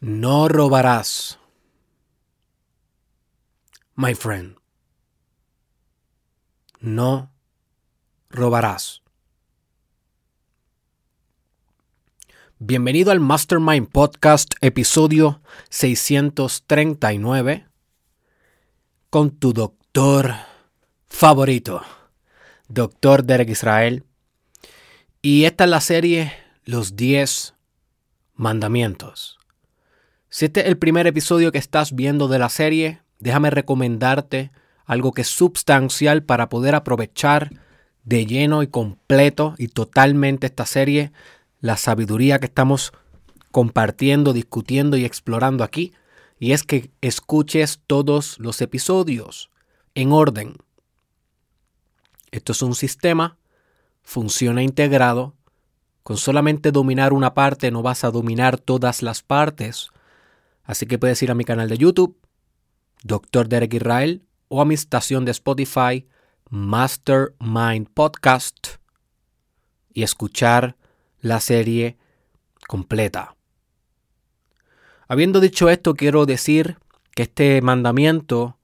No robarás. My friend. No robarás. Bienvenido al Mastermind Podcast, episodio 639, con tu doctor favorito, doctor Derek Israel. Y esta es la serie Los 10 Mandamientos. Si este es el primer episodio que estás viendo de la serie, déjame recomendarte algo que es sustancial para poder aprovechar de lleno y completo y totalmente esta serie, la sabiduría que estamos compartiendo, discutiendo y explorando aquí, y es que escuches todos los episodios en orden. Esto es un sistema, funciona integrado, con solamente dominar una parte no vas a dominar todas las partes, Así que puedes ir a mi canal de YouTube, Dr. Derek Israel, o a mi estación de Spotify, Mastermind Podcast, y escuchar la serie completa. Habiendo dicho esto, quiero decir que este mandamiento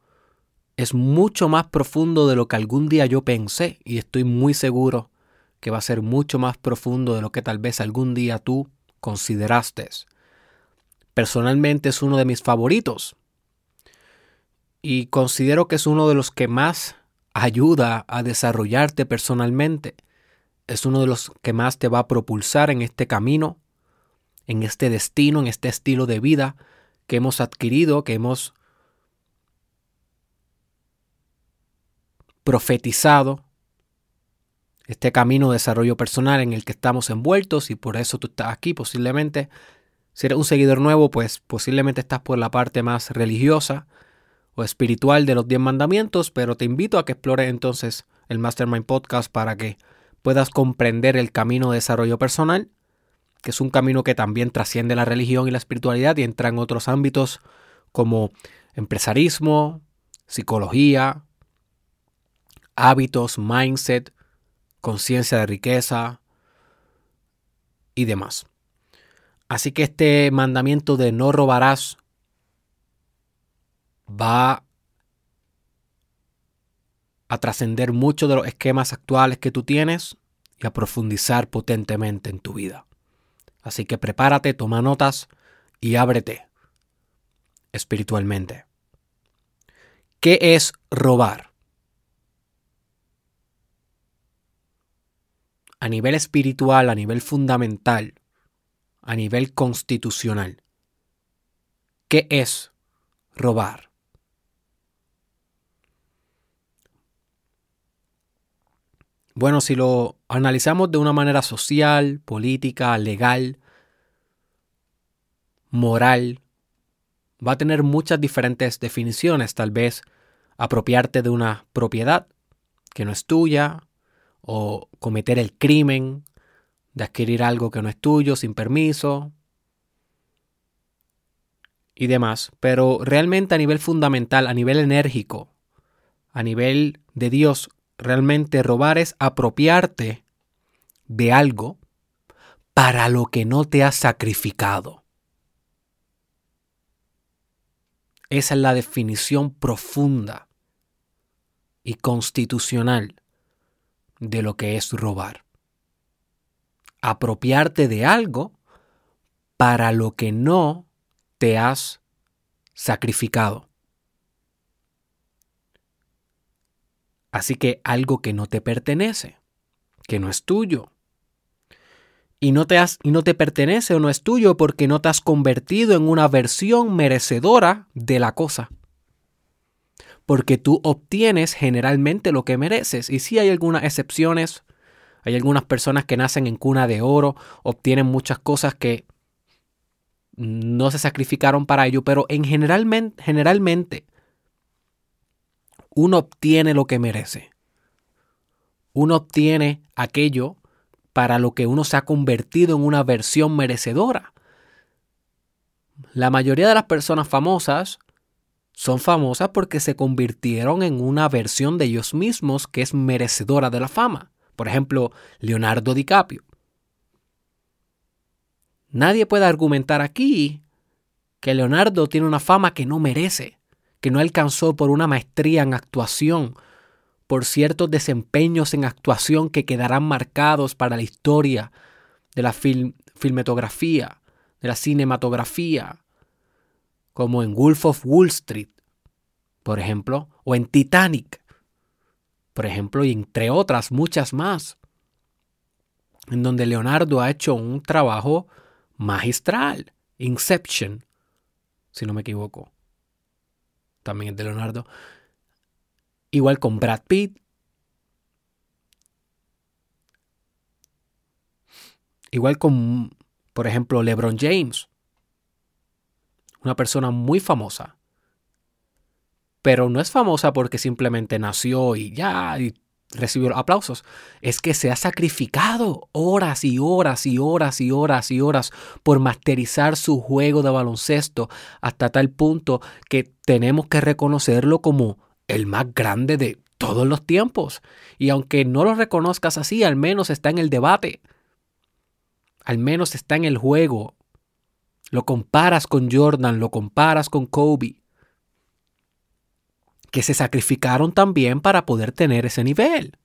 es mucho más profundo de lo que algún día yo pensé y estoy muy seguro que va a ser mucho más profundo de lo que tal vez algún día tú consideraste. Personalmente es uno de mis favoritos. Y considero que es uno de los que más ayuda a desarrollarte personalmente. Es uno de los que más te va a propulsar en este camino, en este destino, en este estilo de vida que hemos adquirido, que hemos profetizado, este camino de desarrollo personal en el que estamos envueltos y por eso tú estás aquí posiblemente si eres un seguidor nuevo, pues posiblemente estás por la parte más religiosa o espiritual de los 10 mandamientos, pero te invito a que explores entonces el Mastermind Podcast para que puedas comprender el camino de desarrollo personal, que es un camino que también trasciende la religión y la espiritualidad y entra en otros ámbitos como empresarismo, psicología, hábitos, mindset, conciencia de riqueza y demás. Así que este mandamiento de no robarás va a trascender mucho de los esquemas actuales que tú tienes y a profundizar potentemente en tu vida. Así que prepárate, toma notas y ábrete espiritualmente. ¿Qué es robar? A nivel espiritual, a nivel fundamental, a nivel constitucional. ¿Qué es robar? Bueno, si lo analizamos de una manera social, política, legal, moral, va a tener muchas diferentes definiciones. Tal vez apropiarte de una propiedad que no es tuya, o cometer el crimen, de adquirir algo que no es tuyo sin permiso y demás. Pero realmente a nivel fundamental, a nivel enérgico, a nivel de Dios, realmente robar es apropiarte de algo para lo que no te has sacrificado. Esa es la definición profunda y constitucional de lo que es robar apropiarte de algo para lo que no te has sacrificado. Así que algo que no te pertenece, que no es tuyo. Y no, te has, y no te pertenece o no es tuyo porque no te has convertido en una versión merecedora de la cosa. Porque tú obtienes generalmente lo que mereces. Y si hay algunas excepciones, hay algunas personas que nacen en cuna de oro, obtienen muchas cosas que no se sacrificaron para ello, pero en generalmente, generalmente uno obtiene lo que merece. Uno obtiene aquello para lo que uno se ha convertido en una versión merecedora. La mayoría de las personas famosas son famosas porque se convirtieron en una versión de ellos mismos que es merecedora de la fama. Por ejemplo, Leonardo DiCaprio. Nadie puede argumentar aquí que Leonardo tiene una fama que no merece, que no alcanzó por una maestría en actuación, por ciertos desempeños en actuación que quedarán marcados para la historia de la filmetografía, de la cinematografía, como en Wolf of Wall Street, por ejemplo, o en Titanic, por ejemplo, y entre otras muchas más, en donde Leonardo ha hecho un trabajo magistral. Inception, si no me equivoco. También es de Leonardo. Igual con Brad Pitt. Igual con, por ejemplo, LeBron James. Una persona muy famosa. Pero no es famosa porque simplemente nació y ya y recibió aplausos. Es que se ha sacrificado horas y horas y horas y horas y horas por masterizar su juego de baloncesto hasta tal punto que tenemos que reconocerlo como el más grande de todos los tiempos. Y aunque no lo reconozcas así, al menos está en el debate. Al menos está en el juego. Lo comparas con Jordan, lo comparas con Kobe. Que se sacrificaron también para poder tener ese nivel.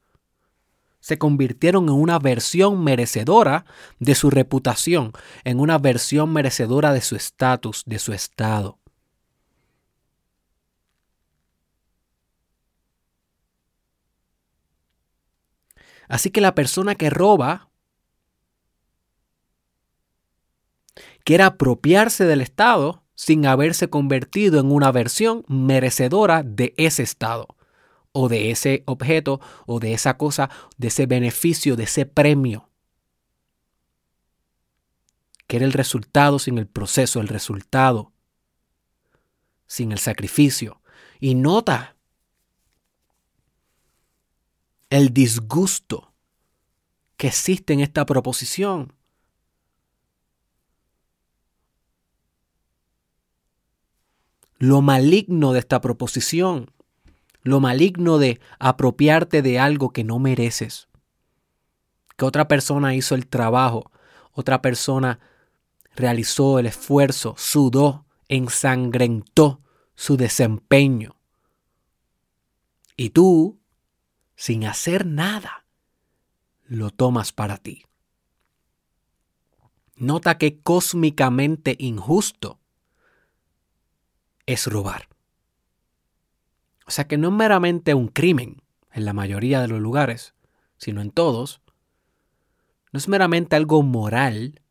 Se convirtieron en una versión merecedora de su reputación, en una versión merecedora de su estatus, de su estado. Así que la persona que roba quiere apropiarse del Estado sin haberse convertido en una versión merecedora de ese Estado, o de ese objeto, o de esa cosa, de ese beneficio, de ese premio. Quiere el resultado sin el proceso, el resultado sin el sacrificio. Y nota el disgusto que existe en esta proposición. Lo maligno de esta proposición, lo maligno de apropiarte de algo que no mereces, que otra persona hizo el trabajo, otra persona realizó el esfuerzo, sudó, ensangrentó su desempeño. Y tú sin hacer nada, lo tomas para ti. Nota que cósmicamente injusto es robar. O sea que no es meramente un crimen en la mayoría de los lugares, sino en todos. No es meramente algo moral.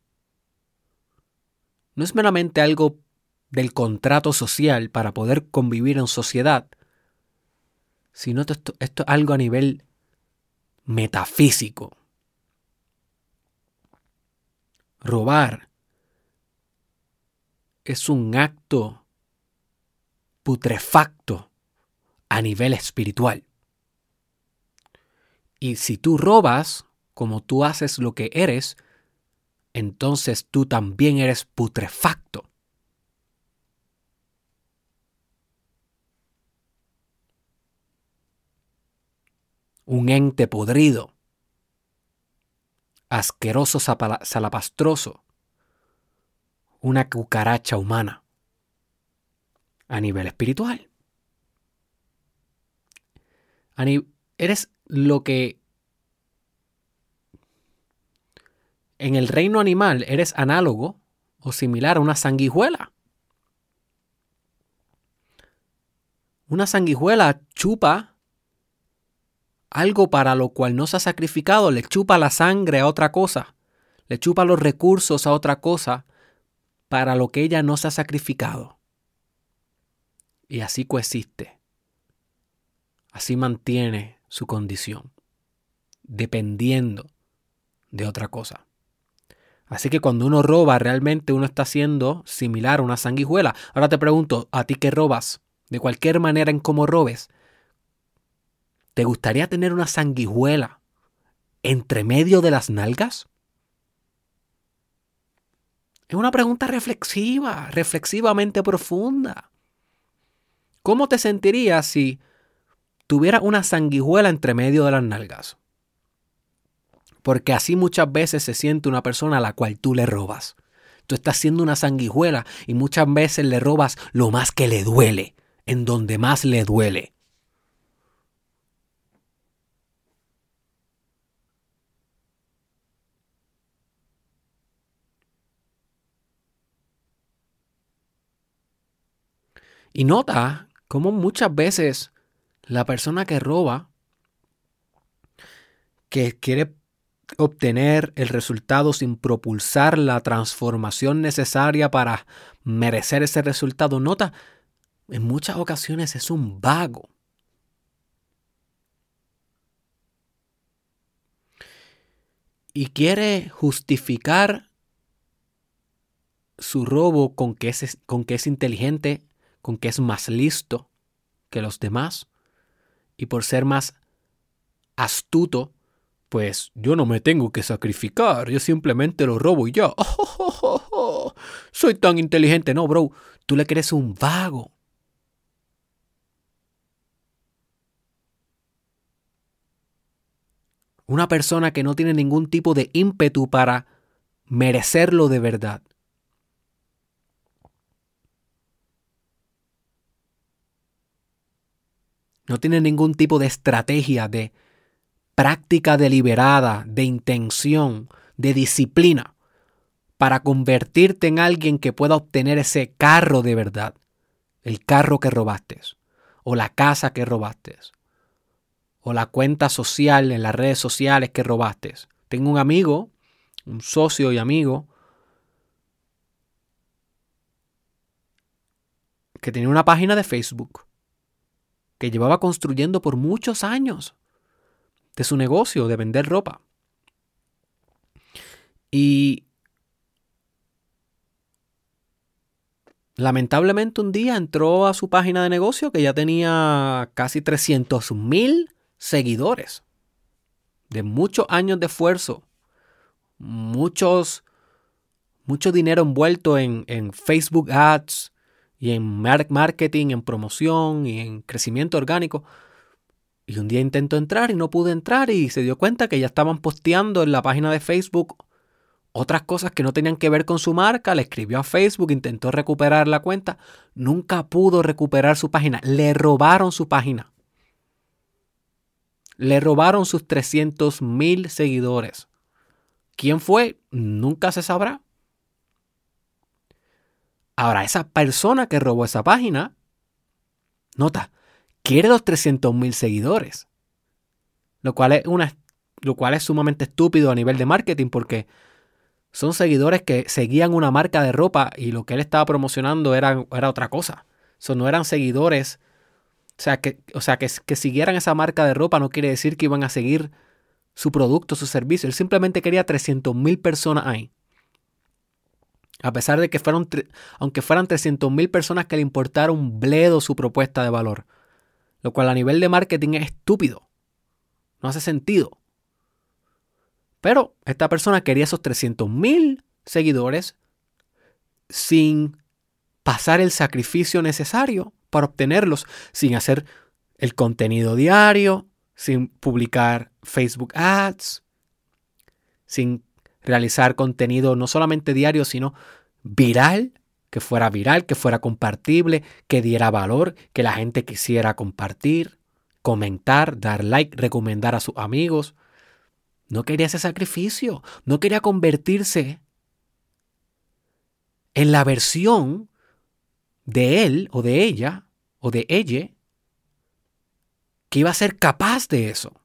No es meramente algo del contrato social para poder convivir en sociedad, sino esto, esto es algo a nivel metafísico. Robar es un acto putrefacto a nivel espiritual. Y si tú robas como tú haces lo que eres, entonces tú también eres putrefacto. un ente podrido, asqueroso salapastroso, una cucaracha humana a nivel espiritual. eres lo que en el reino animal eres análogo o similar a una sanguijuela. Una sanguijuela chupa algo para lo cual no se ha sacrificado, le chupa la sangre a otra cosa, le chupa los recursos a otra cosa para lo que ella no se ha sacrificado. Y así coexiste. Así mantiene su condición, dependiendo de otra cosa. Así que cuando uno roba, realmente uno está siendo similar a una sanguijuela. Ahora te pregunto, ¿a ti qué robas? De cualquier manera en cómo robes, ¿Te gustaría tener una sanguijuela entre medio de las nalgas? Es una pregunta reflexiva, reflexivamente profunda. ¿Cómo te sentirías si tuvieras una sanguijuela entre medio de las nalgas? Porque así muchas veces se siente una persona a la cual tú le robas. Tú estás siendo una sanguijuela y muchas veces le robas lo más que le duele, en donde más le duele. Y nota cómo muchas veces la persona que roba, que quiere obtener el resultado sin propulsar la transformación necesaria para merecer ese resultado, nota, en muchas ocasiones es un vago. Y quiere justificar su robo con que es, con que es inteligente con que es más listo que los demás y por ser más astuto, pues yo no me tengo que sacrificar, yo simplemente lo robo y ya. Soy tan inteligente. No, bro, tú le crees un vago. Una persona que no tiene ningún tipo de ímpetu para merecerlo de verdad. No tiene ningún tipo de estrategia, de práctica deliberada, de intención, de disciplina para convertirte en alguien que pueda obtener ese carro de verdad. El carro que robaste, o la casa que robaste, o la cuenta social en las redes sociales que robaste. Tengo un amigo, un socio y amigo, que tenía una página de Facebook que llevaba construyendo por muchos años de su negocio de vender ropa. Y lamentablemente un día entró a su página de negocio que ya tenía casi 300 mil seguidores. De muchos años de esfuerzo. Muchos, mucho dinero envuelto en, en Facebook Ads, y en marketing, en promoción y en crecimiento orgánico. Y un día intentó entrar y no pude entrar y se dio cuenta que ya estaban posteando en la página de Facebook otras cosas que no tenían que ver con su marca. Le escribió a Facebook, intentó recuperar la cuenta, nunca pudo recuperar su página. Le robaron su página. Le robaron sus 300 mil seguidores. ¿Quién fue? Nunca se sabrá. Ahora, esa persona que robó esa página, nota, quiere los 300 mil seguidores. Lo cual, es una, lo cual es sumamente estúpido a nivel de marketing porque son seguidores que seguían una marca de ropa y lo que él estaba promocionando era, era otra cosa. Eso no eran seguidores. O sea, que, o sea que, que siguieran esa marca de ropa no quiere decir que iban a seguir su producto, su servicio. Él simplemente quería 300 mil personas ahí. A pesar de que fueron, aunque fueran 300.000 personas que le importara un bledo su propuesta de valor. Lo cual a nivel de marketing es estúpido. No hace sentido. Pero esta persona quería esos 300.000 seguidores sin pasar el sacrificio necesario para obtenerlos, sin hacer el contenido diario, sin publicar Facebook Ads, sin realizar contenido no solamente diario, sino viral, que fuera viral, que fuera compartible, que diera valor, que la gente quisiera compartir, comentar, dar like, recomendar a sus amigos. No quería ese sacrificio, no quería convertirse en la versión de él o de ella o de ella que iba a ser capaz de eso,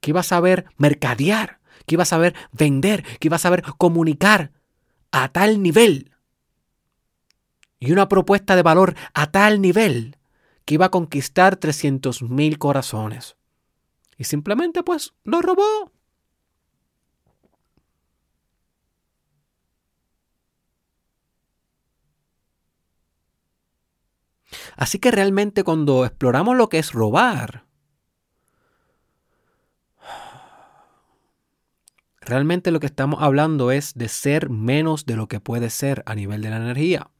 que iba a saber mercadear, que iba a saber vender, que iba a saber comunicar a tal nivel. Y una propuesta de valor a tal nivel que iba a conquistar 300 mil corazones. Y simplemente pues lo robó. Así que realmente cuando exploramos lo que es robar, Realmente lo que estamos hablando es de ser menos de lo que puede ser a nivel de la energía.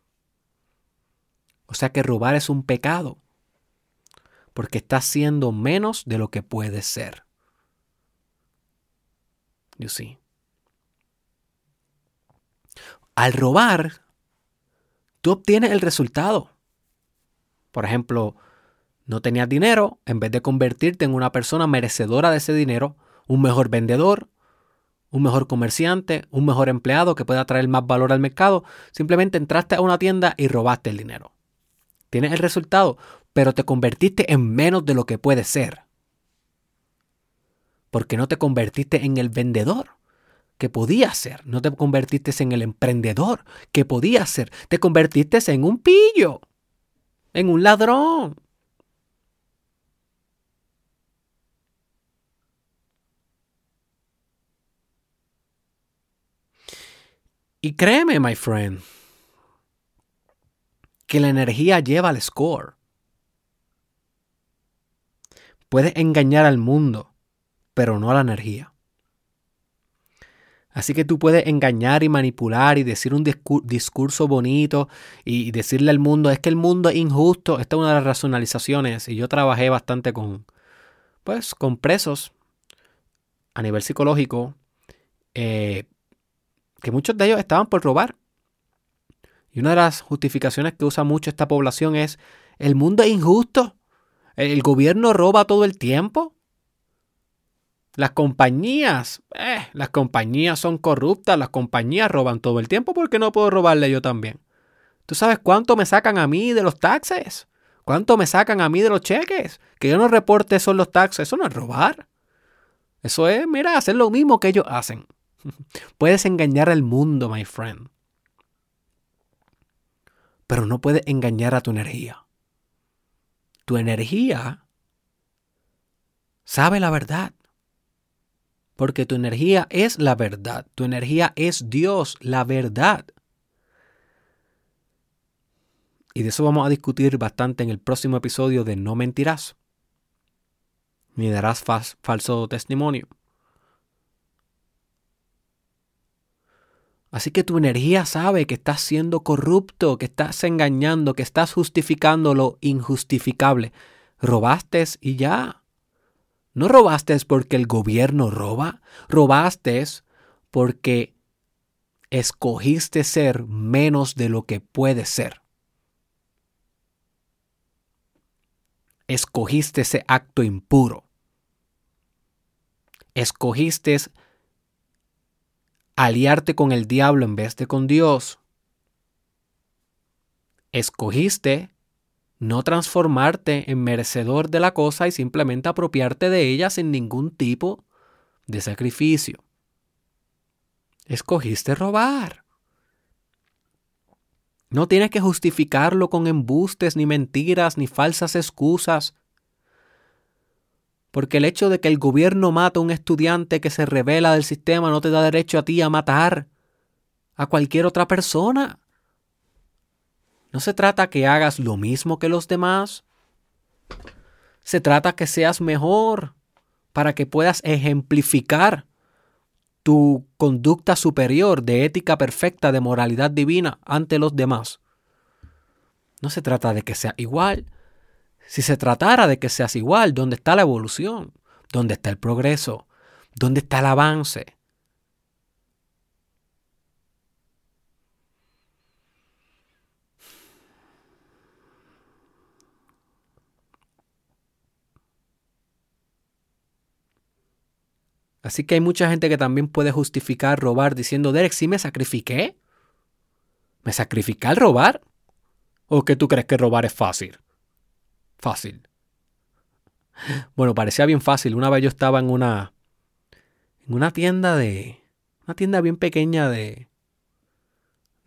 O sea que robar es un pecado, porque estás siendo menos de lo que puede ser. You see. al robar, tú obtienes el resultado. Por ejemplo, no tenías dinero, en vez de convertirte en una persona merecedora de ese dinero, un mejor vendedor, un mejor comerciante, un mejor empleado que pueda traer más valor al mercado, simplemente entraste a una tienda y robaste el dinero. Tienes el resultado, pero te convertiste en menos de lo que puedes ser. Porque no te convertiste en el vendedor que podías ser, no te convertiste en el emprendedor que podías ser, te convertiste en un pillo, en un ladrón. Y créeme, my friend, que la energía lleva al score. Puedes engañar al mundo, pero no a la energía. Así que tú puedes engañar y manipular y decir un discurso bonito y decirle al mundo, es que el mundo es injusto. Esta es una de las racionalizaciones y yo trabajé bastante con, pues, con presos a nivel psicológico eh, que muchos de ellos estaban por robar. Y una de las justificaciones que usa mucho esta población es, el mundo es injusto, el gobierno roba todo el tiempo. Las compañías, eh, las compañías son corruptas, las compañías roban todo el tiempo porque no puedo robarle yo también. ¿Tú sabes cuánto me sacan a mí de los taxes? ¿Cuánto me sacan a mí de los cheques? Que yo no reporte eso en los taxes, eso no es robar. Eso es, mira, hacer lo mismo que ellos hacen. Puedes engañar al mundo, my friend. Pero no puedes engañar a tu energía. Tu energía sabe la verdad. Porque tu energía es la verdad. Tu energía es Dios, la verdad. Y de eso vamos a discutir bastante en el próximo episodio de No mentirás. Ni darás falso testimonio. Así que tu energía sabe que estás siendo corrupto, que estás engañando, que estás justificando lo injustificable. Robaste y ya. No robaste porque el gobierno roba, robaste porque escogiste ser menos de lo que puedes ser. Escogiste ese acto impuro. Escogiste aliarte con el diablo en vez de con Dios. Escogiste no transformarte en merecedor de la cosa y simplemente apropiarte de ella sin ningún tipo de sacrificio. Escogiste robar. No tienes que justificarlo con embustes, ni mentiras, ni falsas excusas. Porque el hecho de que el gobierno mata a un estudiante que se revela del sistema no te da derecho a ti a matar a cualquier otra persona. No se trata que hagas lo mismo que los demás. Se trata que seas mejor para que puedas ejemplificar tu conducta superior de ética perfecta, de moralidad divina ante los demás. No se trata de que sea igual, si se tratara de que seas igual, ¿dónde está la evolución? ¿Dónde está el progreso? ¿Dónde está el avance? Así que hay mucha gente que también puede justificar robar diciendo, Derek, ¿sí me sacrifiqué? ¿Me sacrifiqué al robar? ¿O que tú crees que robar es fácil? Fácil. Bueno, parecía bien fácil. Una vez yo estaba en una. En una tienda de. Una tienda bien pequeña de.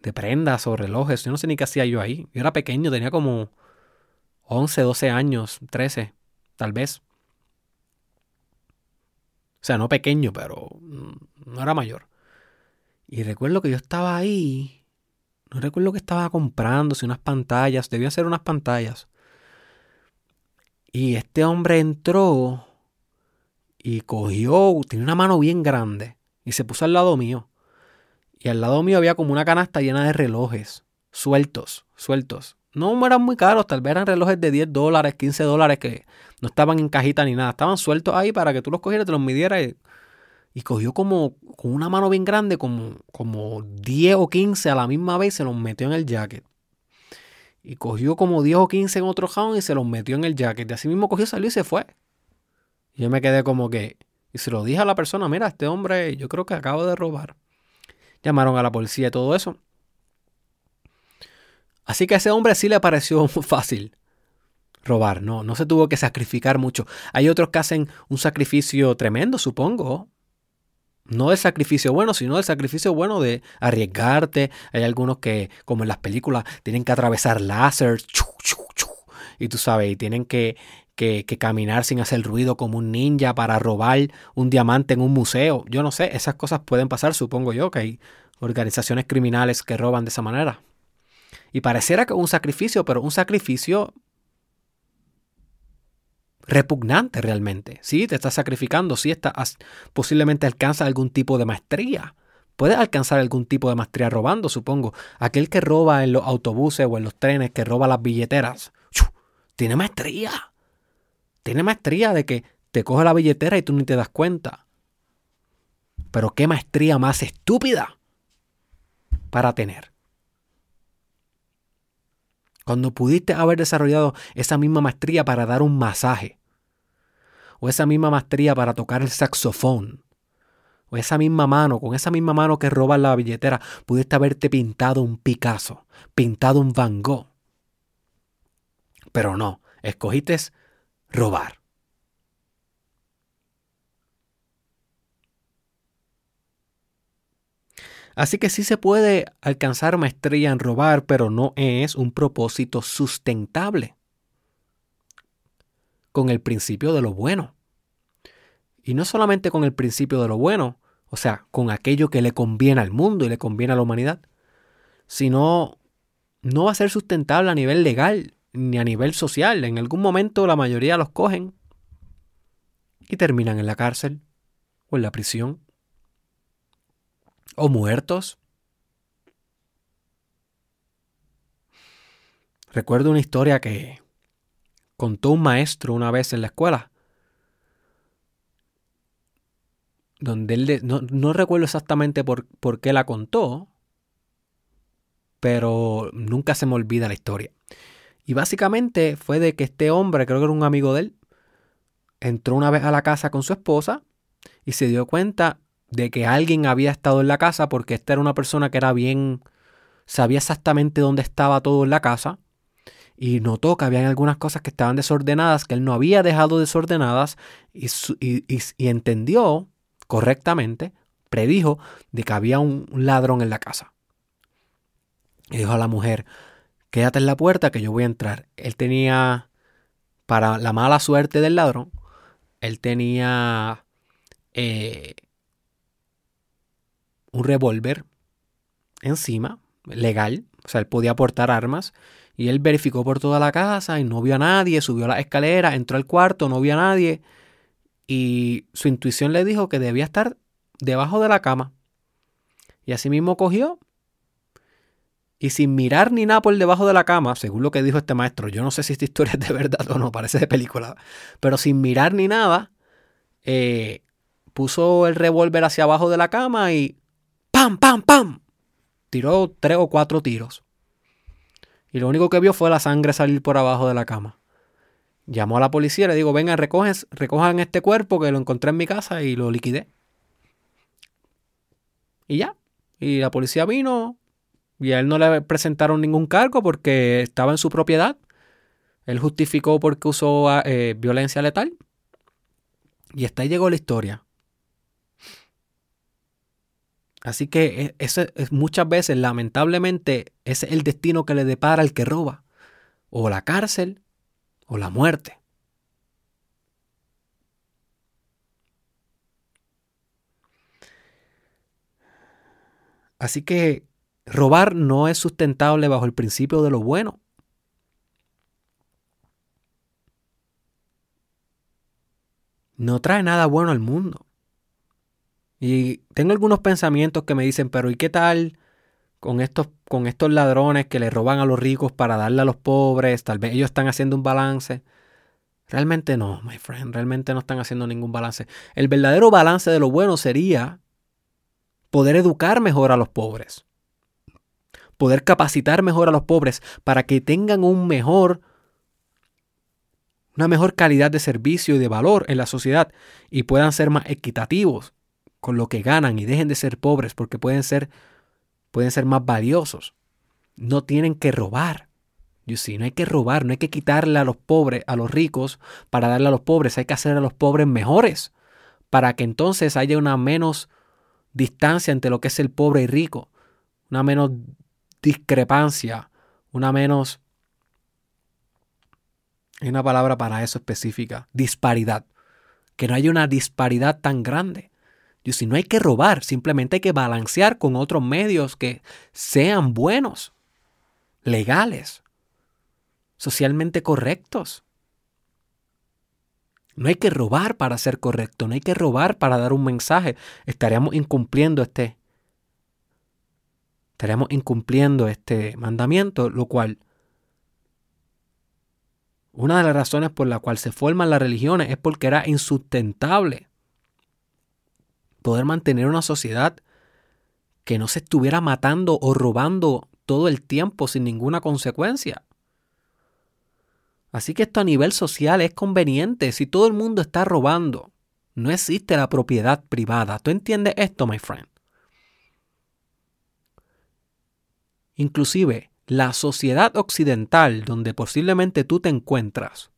De prendas o relojes. Yo no sé ni qué hacía yo ahí. Yo era pequeño, tenía como 11, 12 años, 13, tal vez. O sea, no pequeño, pero no era mayor. Y recuerdo que yo estaba ahí. No recuerdo que estaba comprando, si unas pantallas. Debían ser unas pantallas. Y este hombre entró y cogió, tenía una mano bien grande y se puso al lado mío. Y al lado mío había como una canasta llena de relojes, sueltos, sueltos. No eran muy caros, tal vez eran relojes de 10 dólares, 15 dólares que no estaban en cajita ni nada. Estaban sueltos ahí para que tú los cogieras, te los midieras y cogió como con una mano bien grande, como, como 10 o 15 a la misma vez, se los metió en el jacket. Y cogió como 10 o 15 en otro jabón y se los metió en el jacket. Y así mismo cogió, salió y se fue. Y yo me quedé como que, y se lo dije a la persona, mira, este hombre yo creo que acaba de robar. Llamaron a la policía y todo eso. Así que a ese hombre sí le pareció fácil robar, no, no se tuvo que sacrificar mucho. Hay otros que hacen un sacrificio tremendo, supongo. No el sacrificio bueno, sino el sacrificio bueno de arriesgarte. Hay algunos que, como en las películas, tienen que atravesar láser. y tú sabes, y tienen que, que, caminar sin hacer ruido como un ninja para robar un diamante en un museo. Yo no sé, esas cosas pueden pasar, supongo yo, que hay organizaciones criminales que roban de esa manera. Y pareciera que un sacrificio, pero un sacrificio repugnante realmente. Sí, te estás sacrificando, sí, estás, posiblemente alcanza algún tipo de maestría. Puedes alcanzar algún tipo de maestría robando, supongo. Aquel que roba en los autobuses o en los trenes, que roba las billeteras, tiene maestría. Tiene maestría de que te coge la billetera y tú ni te das cuenta. Pero qué maestría más estúpida para tener. Cuando pudiste haber desarrollado esa misma maestría para dar un masaje, o esa misma maestría para tocar el saxofón, o esa misma mano, con esa misma mano que roba la billetera, pudiste haberte pintado un Picasso, pintado un Van Gogh. Pero no, escogiste robar. Así que sí se puede alcanzar maestría en robar, pero no es un propósito sustentable con el principio de lo bueno. Y no solamente con el principio de lo bueno, o sea, con aquello que le conviene al mundo y le conviene a la humanidad, sino no va a ser sustentable a nivel legal ni a nivel social. En algún momento la mayoría los cogen y terminan en la cárcel o en la prisión o muertos. Recuerdo una historia que contó un maestro una vez en la escuela, donde él, no, recuerdo exactamente por, por qué la contó, pero nunca se me olvida la historia. Y básicamente fue de que este hombre, creo que era un amigo de él, entró una vez a la casa con su esposa y se dio cuenta de que alguien había estado en la casa porque esta era una persona que era bien, sabía exactamente dónde estaba todo en la casa y notó que había algunas cosas que estaban desordenadas, que él no había dejado desordenadas y, y entendió correctamente, predijo de que había un ladrón en la casa. Y dijo a la mujer, quédate en la puerta que yo voy a entrar. Él tenía, para la mala suerte del ladrón, él tenía eh, un revólver encima, legal, o sea, él podía portar armas. Y él verificó por toda la casa y no vio a nadie, subió a la escalera, entró al cuarto, no vio a nadie. Y su intuición le dijo que debía estar debajo de la cama. Y así mismo cogió y sin mirar ni nada por debajo de la cama, según lo que dijo este maestro, yo no sé si esta historia es de verdad o no, parece de película, pero sin mirar ni nada, eh, puso el revólver hacia abajo de la cama y ¡pam, pam, pam! Tiró tres o cuatro tiros. Y lo único que vio fue la sangre salir por abajo de la cama. Llamó a la policía y le digo, vengan, recogen, recojan este cuerpo que lo encontré en mi casa y lo liquidé. Y ya. Y la policía vino, y a él no le presentaron ningún cargo porque estaba en su propiedad. Él justificó porque usó eh, violencia letal. Y hasta ahí llegó la historia. Así que e, ese, muchas veces, lamentablemente, ese es el destino que le depara al que roba. O la cárcel o la muerte. Así que Robar no es sustentable bajo el principio de lo bueno. No trae nada bueno al mundo. Y tengo algunos pensamientos que me dicen, pero ¿y qué tal con estos, con estos ladrones que le roban a los ricos para darle a los pobres? Tal vez ellos están haciendo un balance. Realmente no, my friend, realmente no están haciendo ningún balance. El verdadero balance de lo bueno sería poder educar mejor a los pobres, poder capacitar mejor a los pobres para que tengan un mejor una mejor calidad de servicio y de valor en la sociedad y puedan ser más equitativos con lo que ganan y dejen de ser pobres porque pueden ser pueden ser más valiosos. No tienen que robar. You see, no hay que robar, no hay que quitarle a los pobres, a los ricos, para darle a los pobres. Hay que hacer a los pobres mejores, para que entonces haya una menos distancia entre lo que es el pobre y rico, una menos discrepancia, una menos... Hay una palabra para eso específica, disparidad. Que no haya una disparidad tan grande. You see, no hay que robar, simplemente hay que balancear con otros medios que sean buenos, legales socialmente correctos. No hay que robar para ser correcto, no hay que robar para dar un mensaje. Estaríamos incumpliendo este estaríamos incumpliendo este mandamiento, lo cual una de las razones por la cual se forman las religiones es porque era insustentable poder mantener una sociedad que no se estuviera matando o robando todo el tiempo sin ninguna consecuencia. Así que esto a nivel social es conveniente. Si todo el mundo está robando, no existe la propiedad privada. ¿Tú entiendes esto, my friend? Inclusive, la sociedad occidental donde posiblemente tú te encuentras,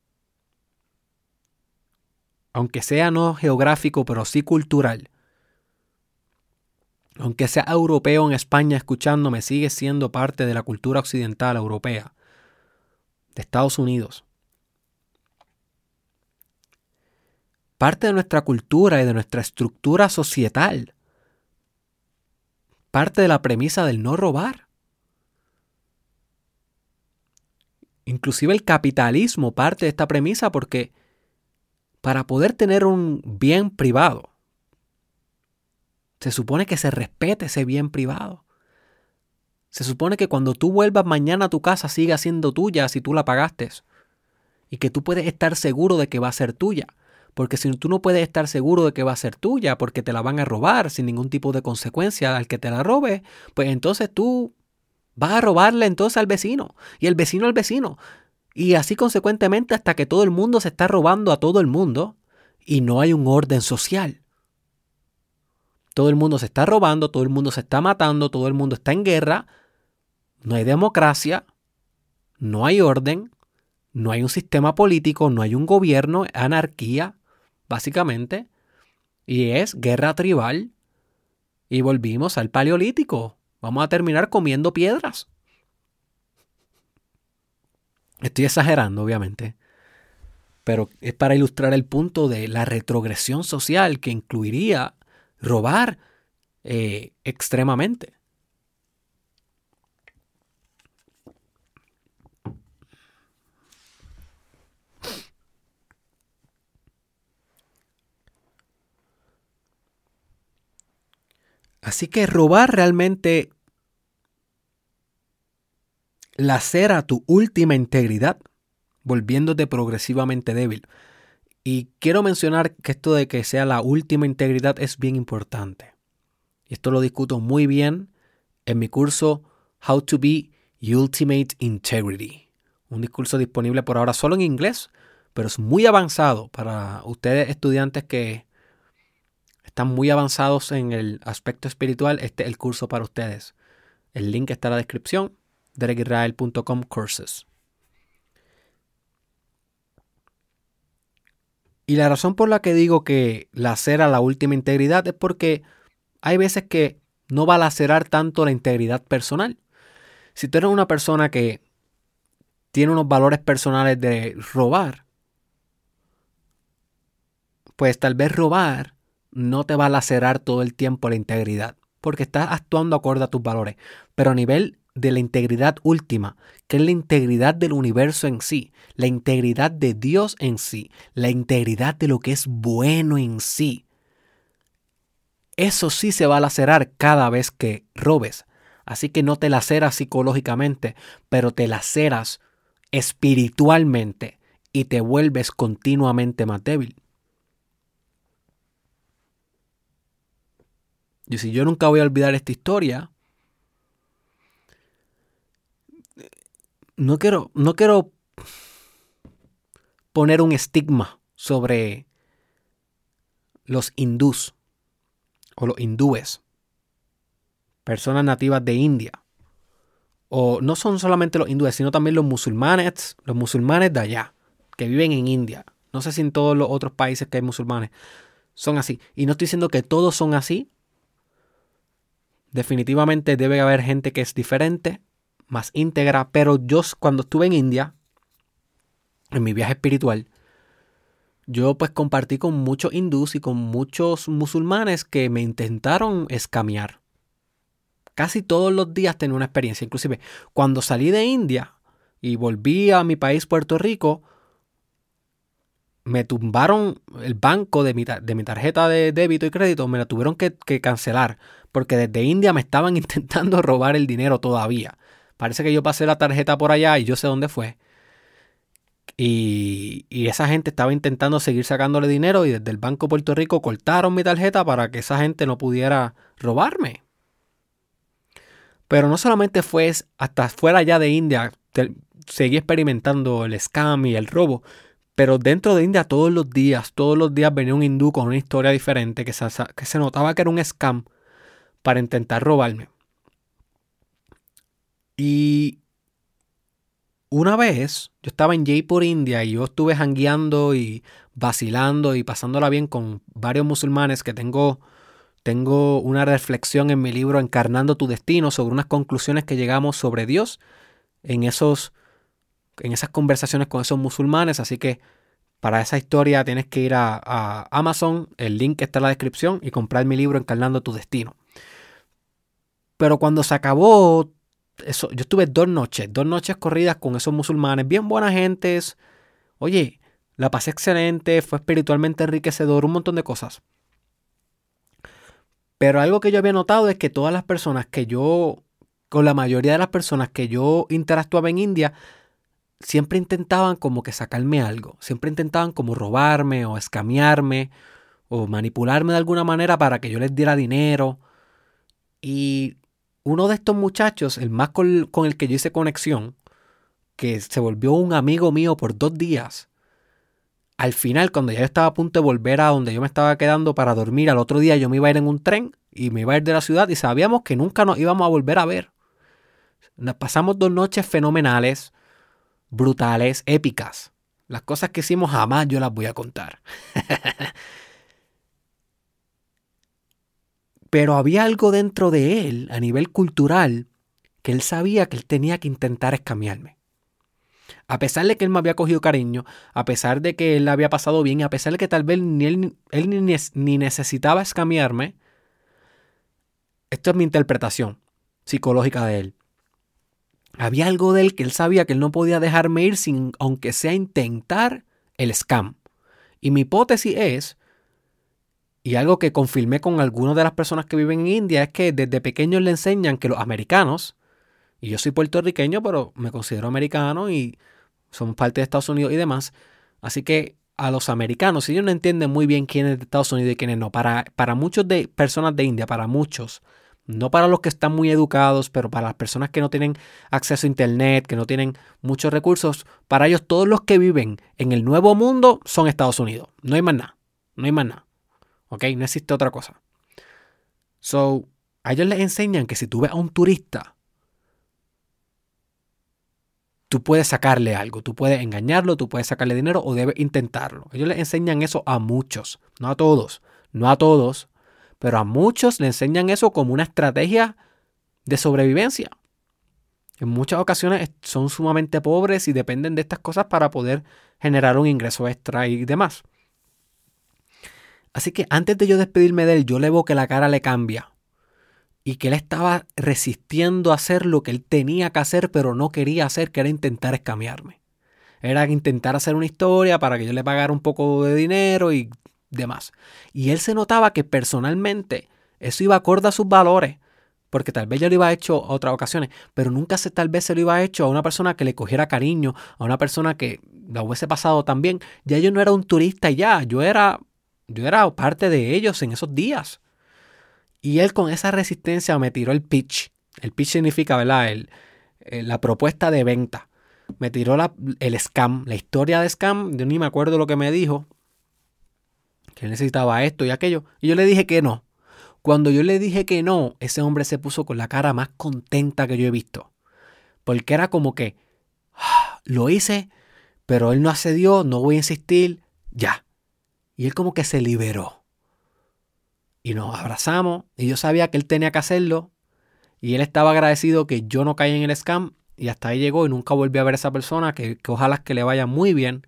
aunque sea no geográfico, pero sí cultural, aunque sea europeo en España escuchándome, sigue siendo parte de la cultura occidental europea de Estados Unidos. Parte de nuestra cultura y de nuestra estructura societal. Parte de la premisa del no robar. Inclusive el capitalismo parte de esta premisa porque para poder tener un bien privado, se supone que se respete ese bien privado. Se supone que cuando tú vuelvas mañana a tu casa siga siendo tuya si tú la pagaste. Y que tú puedes estar seguro de que va a ser tuya. Porque si tú no puedes estar seguro de que va a ser tuya porque te la van a robar sin ningún tipo de consecuencia al que te la robe, pues entonces tú vas a robarle entonces al vecino y el vecino al vecino. Y así consecuentemente hasta que todo el mundo se está robando a todo el mundo y no hay un orden social. Todo el mundo se está robando, todo el mundo se está matando, todo el mundo está en guerra no hay democracia, no hay orden, no hay un sistema político, no hay un gobierno, anarquía, básicamente, y es guerra tribal. Y volvimos al paleolítico. Vamos a terminar comiendo piedras. Estoy exagerando, obviamente, pero es para ilustrar el punto de la retrogresión social que incluiría robar eh, extremadamente. Así que robar realmente lacera tu última integridad, volviéndote progresivamente débil. Y quiero mencionar que esto de que sea la última integridad es bien importante. Y esto lo discuto muy bien en mi curso How to Be Ultimate Integrity. Un discurso disponible por ahora solo en inglés, pero es muy avanzado para ustedes estudiantes que están muy avanzados en el aspecto espiritual, este es el curso para ustedes. El link está en la descripción, derekisrael.com courses. Y la razón por la que digo que lacera la última integridad es porque hay veces que no va a lacerar tanto la integridad personal. Si tú eres una persona que tiene unos valores personales de robar, pues tal vez robar no te va a lacerar todo el tiempo la integridad, porque estás actuando acorde a tus valores. Pero a nivel de la integridad última, que es la integridad del universo en sí, la integridad de Dios en sí, la integridad de lo que es bueno en sí, eso sí se va a lacerar cada vez que robes. Así que no te laceras psicológicamente, pero te laceras espiritualmente y te vuelves continuamente más débil. Y si yo nunca voy a olvidar esta historia, no quiero, no quiero poner un estigma sobre los hindús o los hindúes, personas nativas de India. O no son solamente los hindúes, sino también los musulmanes, los musulmanes de allá, que viven en India. No sé si en todos los otros países que hay musulmanes son así. Y no estoy diciendo que todos son así. Definitivamente debe haber gente que es diferente, más íntegra, pero yo cuando estuve en India, en mi viaje espiritual, yo pues compartí con muchos hindús y con muchos musulmanes que me intentaron escamear. Casi todos los días tenía una experiencia. Inclusive cuando salí de India y volví a mi país, Puerto Rico, me tumbaron el banco de mi, de mi tarjeta de débito y crédito, me la tuvieron que, que cancelar, porque desde India me estaban intentando robar el dinero todavía. Parece que yo pasé la tarjeta por allá y yo sé dónde fue. Y, y, esa gente estaba intentando seguir sacándole dinero y desde el Banco Puerto Rico cortaron mi tarjeta para que esa gente no pudiera robarme. Pero no solamente fue hasta fuera ya de India, seguí experimentando el scam y el robo, pero dentro de India todos los días, todos los días venía un hindú con una historia diferente que que se notaba que era un scam para intentar robarme. Y una vez yo estaba en Jaipur, India, y yo estuve jangueando y vacilando y pasándola bien con varios musulmanes que tengo, tengo una reflexión en mi libro Encarnando tu Destino sobre unas conclusiones que llegamos sobre Dios en, esos, en esas conversaciones con esos musulmanes. Así que para esa historia tienes que ir a, a Amazon, el link está en la descripción, y comprar mi libro Encarnando tu Destino. Pero cuando se acabó yo estuve dos noches, dos noches corridas con esos musulmanes, bien buenas gentes. Oye, la pasé excelente, fue espiritualmente enriquecedor, un montón de cosas. Pero algo que yo había notado es que todas las personas que yo, con la mayoría de las personas que yo interactuaba en India, siempre intentaban como que sacarme algo, siempre intentaban como robarme o escamearme o manipularme de alguna manera para que yo les diera dinero. Y uno de estos muchachos, el más con, el que yo hice conexión, que se volvió un amigo mío por dos días, al final, cuando ya estaba a punto de volver a donde yo me estaba quedando para dormir, al otro día yo me iba a ir en un tren y me iba a ir de la ciudad y sabíamos que nunca nos íbamos a volver a ver. Nos pasamos dos noches fenomenales, brutales, épicas. Las cosas que hicimos jamás yo las voy a contar. Pero había algo dentro de él, a nivel cultural, que él sabía que él tenía que intentar escamearme. A pesar de que él me había cogido cariño, a pesar de que él había pasado bien, a pesar de que tal vez ni él, ni, ni necesitaba escamearme, esto es mi interpretación psicológica de él. Había algo de él que él sabía que él no podía dejarme ir sin, aunque sea intentar el scam. Y mi hipótesis es y algo que confirmé con algunas de las personas que viven en India es que desde pequeños le enseñan que los americanos, y yo soy puertorriqueño, pero me considero americano y somos parte de Estados Unidos y demás, así que a los americanos, ellos no entienden muy bien quién es de Estados Unidos y quién es no, para, para muchos de personas de India, para muchos, no para los que están muy educados, pero para las personas que no tienen acceso a Internet, que no tienen muchos recursos, para ellos todos los que viven en el nuevo mundo son Estados Unidos. No hay más nada, no hay más nada. ¿Ok? No existe otra cosa. So, a ellos les enseñan que si tú ves a un turista, tú puedes sacarle algo, tú puedes engañarlo, tú puedes sacarle dinero o debes intentarlo. Ellos les enseñan eso a muchos, no a todos, no a todos, pero a muchos le enseñan eso como una estrategia de sobrevivencia. En muchas ocasiones son sumamente pobres y dependen de estas cosas para poder generar un ingreso extra y demás. Así que antes de yo despedirme de él, yo le veo que la cara le cambia. Y que él estaba resistiendo a hacer lo que él tenía que hacer, pero no quería hacer, que era intentar escamearme. Era intentar hacer una historia para que yo le pagara un poco de dinero y demás. Y él se notaba que personalmente eso iba acorde a sus valores. Porque tal vez yo lo iba hecho a otras ocasiones, pero nunca se, tal vez se lo iba hecho a una persona que le cogiera cariño, a una persona que, la hubiese pasado también. Ya yo no era un turista ya, yo era, yo era parte de ellos en esos días. Y él con esa resistencia me tiró el pitch. El pitch significa, ¿verdad? El, la propuesta de venta. Me tiró el scam, la historia de scam. Yo ni me acuerdo lo que me dijo. Que necesitaba esto y aquello. Y yo le dije que no. Cuando yo le dije que no, ese hombre se puso con la cara más contenta que yo he visto. Porque era como que, ah, lo hice, pero él no accedió, no voy a insistir, ya. Y él como que se liberó. Y nos abrazamos y yo sabía que él tenía que hacerlo. Y él estaba agradecido que yo no caí en el scam y hasta ahí llegó y nunca volví a ver a esa persona, que, ojalá que le vaya muy bien,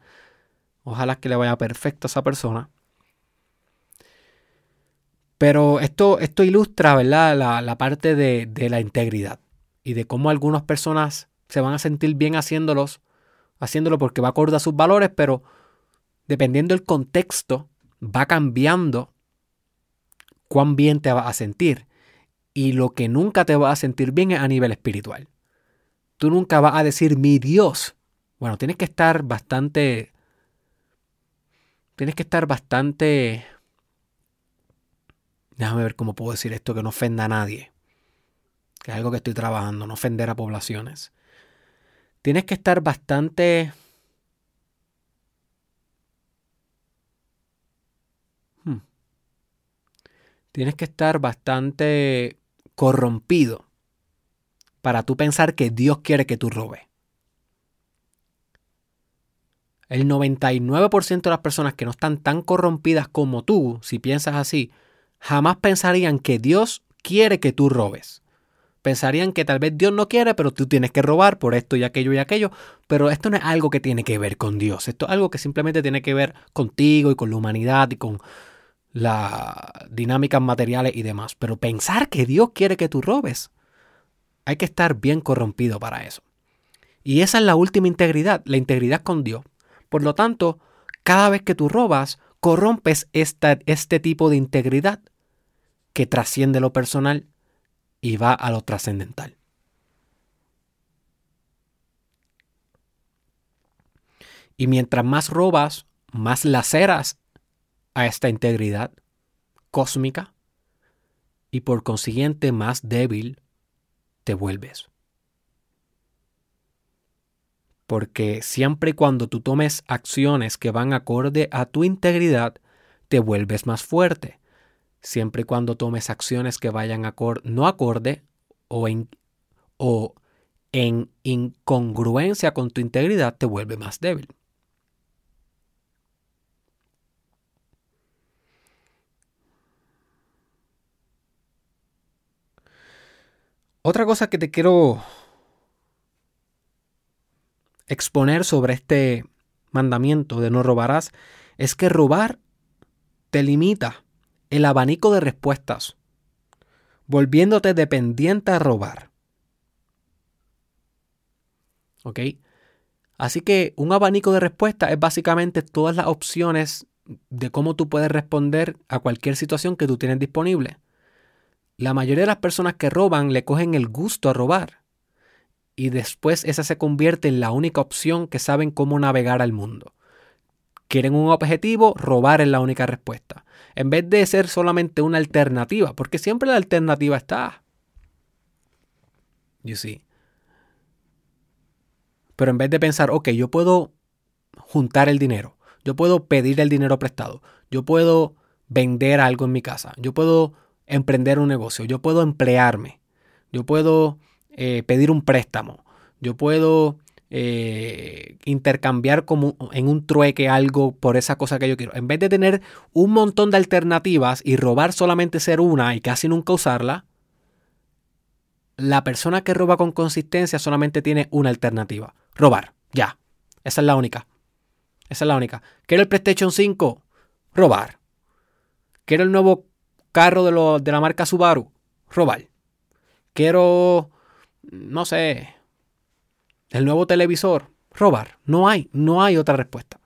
ojalá que le vaya perfecto a esa persona. Pero esto, esto ilustra, ¿verdad? La, parte de, de, la integridad y de cómo algunas personas se van a sentir bien haciéndolos, haciéndolo porque va acorde a sus valores, pero dependiendo del contexto, va cambiando cuán bien te vas a sentir. Y lo que nunca te va a sentir bien es a nivel espiritual. Tú nunca vas a decir mi Dios. Bueno, tienes que estar bastante... Tienes que estar bastante Déjame ver cómo puedo decir esto que no ofenda a nadie. Que es algo que estoy trabajando, no ofender a poblaciones. Tienes que estar bastante... Tienes que estar bastante corrompido para tú pensar que Dios quiere que tú robes. El 99% de las personas que no están tan corrompidas como tú, si piensas así, jamás pensarían que Dios quiere que tú robes. Pensarían que tal vez Dios no quiere, pero tú tienes que robar por esto y aquello y aquello. Pero esto no es algo que tiene que ver con Dios. Esto es algo que simplemente tiene que ver contigo y con la humanidad y con las dinámicas materiales y demás. Pero pensar que Dios quiere que tú robes, hay que estar bien corrompido para eso. Y esa es la última integridad, la integridad con Dios. Por lo tanto, cada vez que tú robas, corrompes este tipo de integridad que trasciende lo personal y va a lo trascendental. Y mientras más robas, más laceras a esta integridad cósmica y por consiguiente más débil te vuelves. Porque siempre y cuando tú tomes acciones que van acorde a tu integridad, te vuelves más fuerte siempre y cuando tomes acciones que vayan no acorde o en, o en incongruencia con tu integridad, te vuelve más débil. Otra cosa que te quiero exponer sobre este mandamiento de no robarás es que robar te limita el abanico de respuestas, volviéndote dependiente a robar. ¿Ok? Así que un abanico de respuestas es básicamente todas las opciones de cómo tú puedes responder a cualquier situación que tú tienes disponible. La mayoría de las personas que roban le cogen el gusto a robar y después esa se convierte en la única opción que saben cómo navegar al mundo. Quieren un objetivo, robar es la única respuesta en vez de ser solamente una alternativa, porque siempre la alternativa está. You see. Pero en vez de pensar, ok, yo puedo juntar el dinero, yo puedo pedir el dinero prestado, yo puedo vender algo en mi casa, yo puedo emprender un negocio, yo puedo emplearme, yo puedo eh, pedir un préstamo, yo puedo eh, intercambiar como en un trueque algo por esa cosa que yo quiero. En vez de tener un montón de alternativas y robar solamente ser una y casi nunca usarla, la persona que roba con consistencia solamente tiene una alternativa. Robar. Ya. Esa es la única. Esa es la única. ¿Quiero el PlayStation 5? Robar. ¿Quiero el nuevo carro de, de la marca Subaru? Robar. Quiero, no sé, el nuevo televisor, robar. No hay, no hay otra respuesta.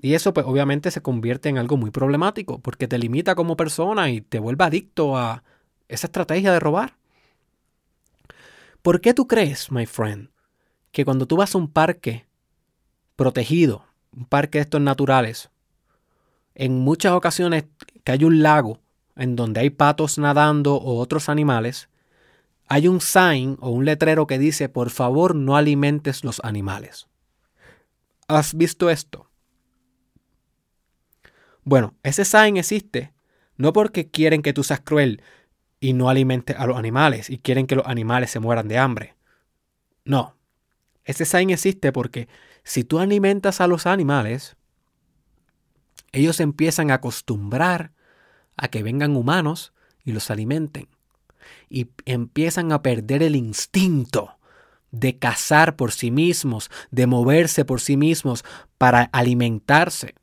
Y eso pues obviamente se convierte en algo muy problemático porque te limita como persona y te vuelve adicto a esa estrategia de robar. ¿Por qué tú crees, my friend, que cuando tú vas a un parque protegido, un parque de estos naturales, en muchas ocasiones que hay un lago en donde hay patos nadando o otros animales, hay un sign o un letrero que dice, por favor no alimentes los animales. ¿Has visto esto? Bueno, ese sign existe no porque quieren que tú seas cruel y no alimentes a los animales y quieren que los animales se mueran de hambre. No. Ese sign existe porque si tú alimentas a los animales, ellos empiezan a acostumbrar a que vengan humanos y los alimenten. Y empiezan a perder el instinto de cazar por sí mismos, de moverse por sí mismos para alimentarse.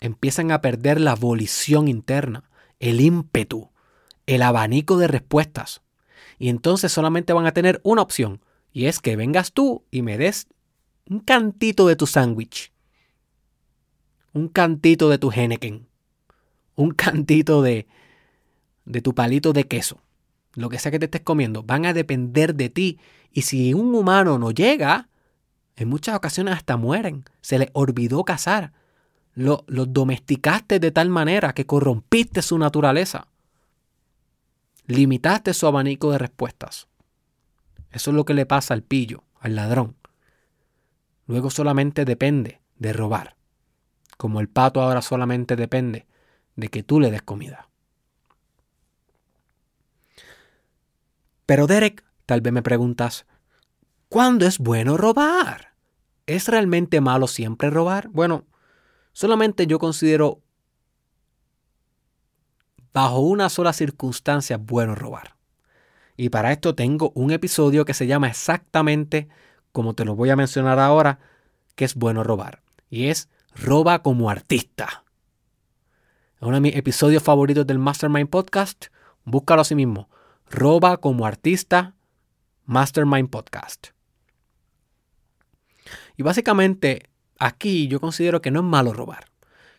Empiezan a perder la volición interna, el ímpetu, el abanico de respuestas. Y entonces solamente van a tener una opción, y es que vengas tú y me des un cantito de tu sándwich, un cantito de tu Henneken, un cantito de, de tu palito de queso, lo que sea que te estés comiendo, van a depender de ti. Y si un humano no llega, en muchas ocasiones hasta mueren. Se les olvidó cazar. Los lo domesticaste de tal manera que corrompiste su naturaleza. Limitaste su abanico de respuestas. Eso es lo que le pasa al pillo, al ladrón. Luego solamente depende de robar. Como el pato ahora solamente depende de que tú le des comida. Pero Derek, tal vez me preguntas, ¿cuándo es bueno robar? ¿Es realmente malo siempre robar? Bueno, solamente yo considero bajo una sola circunstancia bueno robar. Y para esto tengo un episodio que se llama exactamente como te lo voy a mencionar ahora, que es bueno robar. Y es roba como artista. Es uno de mis episodios favoritos del Mastermind Podcast. Búscalo a sí mismo. Roba como artista, Mastermind Podcast. Y básicamente aquí yo considero que no es malo robar.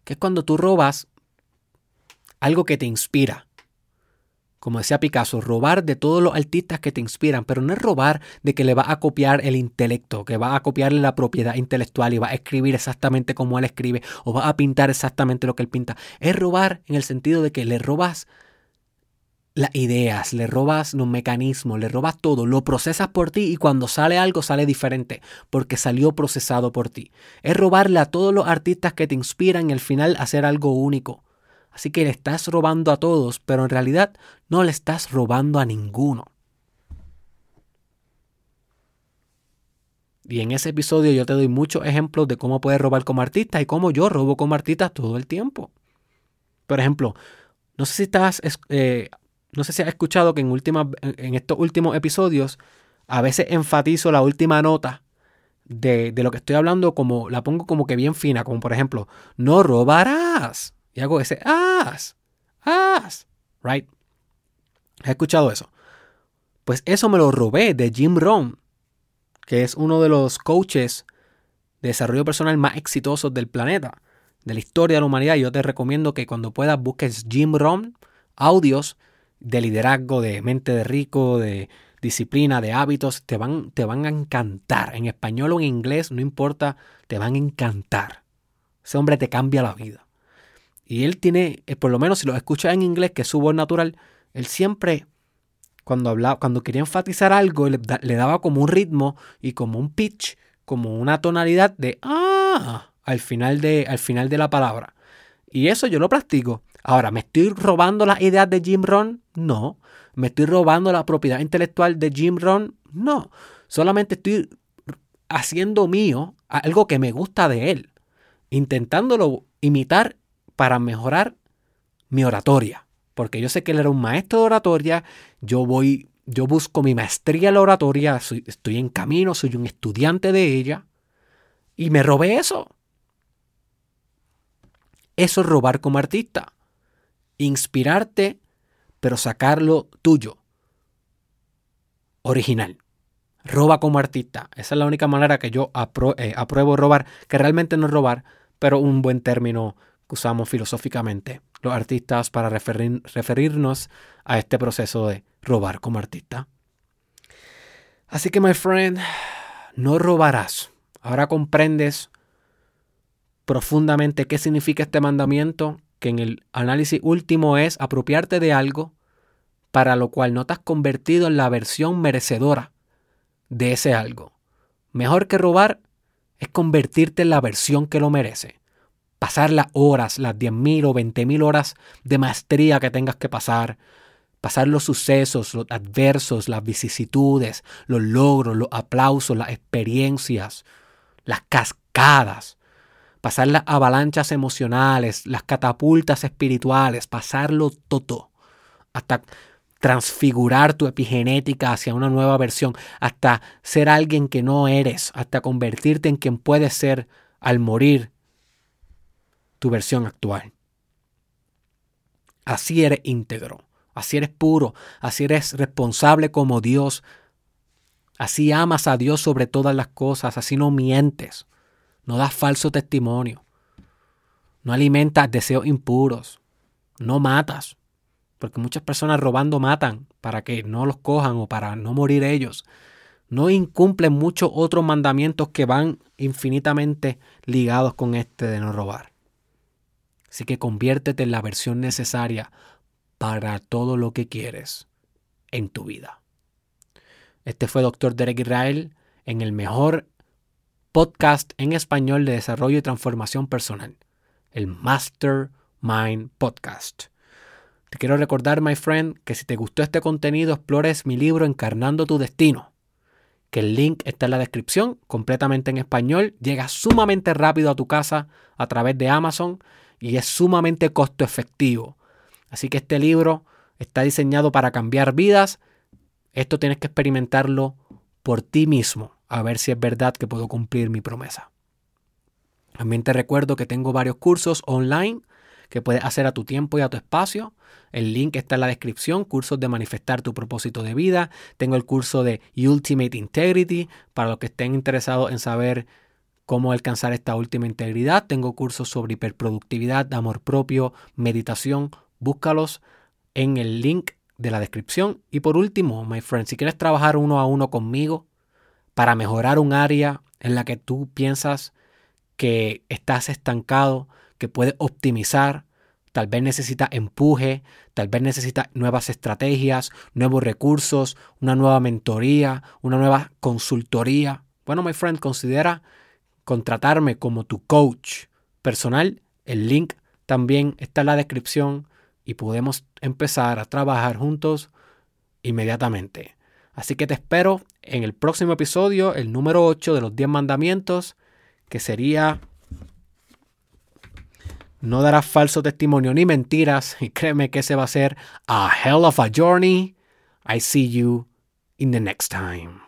Que es cuando tú robas algo que te inspira, como decía Picasso, robar de todos los artistas que te inspiran, pero no es robar de que le va a copiar el intelecto, que va a copiarle la propiedad intelectual y va a escribir exactamente como él escribe o va a pintar exactamente lo que él pinta. Es robar en el sentido de que le robas las ideas, le robas los mecanismos, le robas todo, lo procesas por ti y cuando sale algo sale diferente porque salió procesado por ti. Es robarle a todos los artistas que te inspiran y al final hacer algo único. Así que le estás robando a todos, pero en realidad no le estás robando a ninguno. Y en ese episodio yo te doy muchos ejemplos de cómo puedes robar como artista y cómo yo robo como artista todo el tiempo. Por ejemplo, no sé si estás, eh, no sé si has escuchado que en, en estos últimos episodios a veces enfatizo la última nota de, de, lo que estoy hablando como la pongo como que bien fina, como por ejemplo, no robarás. Y hago ese as, as, right? ¿Has escuchado eso? Pues eso me lo robé de Jim Rohn, que es uno de los coaches de desarrollo personal más exitosos del planeta, de la historia de la humanidad. Yo te recomiendo que cuando puedas busques Jim Rohn, audios de liderazgo, de mente de rico, de disciplina, de hábitos, te van, te van a encantar. En español o en inglés, no importa, te van a encantar. Ese hombre te cambia la vida. Y él tiene, eh, por lo menos si lo escuchas en inglés, que es su voz natural, él siempre, cuando hablaba, cuando quería enfatizar algo, le, daba como un ritmo y como un pitch, como una tonalidad de ah al final de, al final de la palabra. Y eso yo lo practico. Ahora, ¿me estoy robando las ideas de Jim Rohn? No. ¿Me estoy robando la propiedad intelectual de Jim Rohn? No. Solamente estoy haciendo mío algo que me gusta de él, intentándolo imitar para mejorar mi oratoria. Porque yo sé que él era un maestro de oratoria, yo voy, yo busco mi maestría en la oratoria, estoy en camino, soy un estudiante de ella, y me robé eso. Eso es robar como artista. Inspirarte, pero sacarlo tuyo. Original. Roba como artista. Esa es la única manera que yo eh, apruebo robar, que realmente no es robar, pero un buen término que usamos filosóficamente los artistas para referirnos a este proceso de robar como artista. Así que, my friend, no robarás. Ahora comprendes profundamente qué significa este mandamiento, que en el análisis último es apropiarte de algo para lo cual no te has convertido en la versión merecedora de ese algo. Mejor que robar es convertirte en la versión que lo merece. Pasar las horas, las 10.000 o 20.000 horas de maestría que tengas que pasar. Pasar los sucesos, los adversos, las vicisitudes, los logros, los aplausos, las experiencias, las cascadas. Pasar las avalanchas emocionales, las catapultas espirituales, pasarlo todo. Hasta transfigurar tu epigenética hacia una nueva versión, hasta ser alguien que no eres, hasta convertirte en quien puedes ser al morir tu versión actual. Así eres íntegro, así eres puro, así eres responsable como Dios, así amas a Dios sobre todas las cosas, así no mientes, no das falso testimonio, no alimentas deseos impuros, no matas, porque muchas personas robando matan para que no los cojan o para no morir ellos. No incumplen muchos otros mandamientos que van infinitamente ligados con este de no robar. Así que conviértete en la versión necesaria para todo lo que quieres en tu vida. Este fue Dr. Derek Israel en el mejor podcast en español de desarrollo y transformación personal, el Mastermind Podcast. Te quiero recordar, my friend, que si te gustó este contenido, explores mi libro Encarnando tu Destino, que el link está en la descripción, completamente en español, llega sumamente rápido a tu casa a través de Amazon y es sumamente costo efectivo. Así que este libro está diseñado para cambiar vidas. Esto tienes que experimentarlo por ti mismo, a ver si es verdad que puedo cumplir mi promesa. También te recuerdo que tengo varios cursos online que puedes hacer a tu tiempo y a tu espacio. El link está en la descripción, cursos de manifestar tu propósito de vida. Tengo el curso de Ultimate Integrity para los que estén interesados en saber cómo alcanzar esta última integridad. Tengo cursos sobre hiperproductividad, amor propio, meditación. Búscalos en el link de la descripción. Y por último, my friend, si quieres trabajar uno a uno conmigo para mejorar un área en la que tú piensas que estás estancado, que puedes optimizar, tal vez necesita empuje, tal vez necesita nuevas estrategias, nuevos recursos, una nueva mentoría, una nueva consultoría. Bueno, my friend, considera contratarme como tu coach personal. El link también está en la descripción y podemos empezar a trabajar juntos inmediatamente. Así que te espero en el próximo episodio, el número 8 de los 10 mandamientos, que sería no darás falso testimonio ni mentiras. Y créeme que ese va a ser a hell of a journey. I see you in the next time.